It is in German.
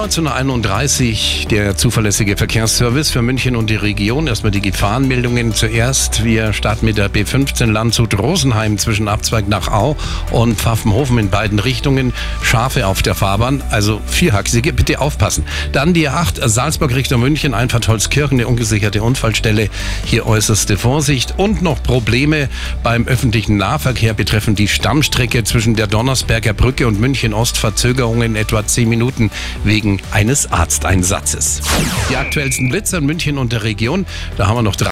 1931 der zuverlässige Verkehrsservice für München und die Region. Erstmal die Gefahrenmeldungen zuerst. Wir starten mit der B15 Landshut-Rosenheim zwischen Abzweig nach Au und Pfaffenhofen in beiden Richtungen. Schafe auf der Fahrbahn, also vierachsige, bitte aufpassen. Dann die A8 Salzburg Richtung München, Einfahrt Holzkirchen, eine ungesicherte Unfallstelle. Hier äußerste Vorsicht und noch Probleme beim öffentlichen Nahverkehr betreffen die Stammstrecke zwischen der Donnersberger Brücke und München Ost. Verzögerungen etwa 10 Minuten wegen eines Arzteinsatzes. Die aktuellsten Blitzer in München und der Region, da haben wir noch drei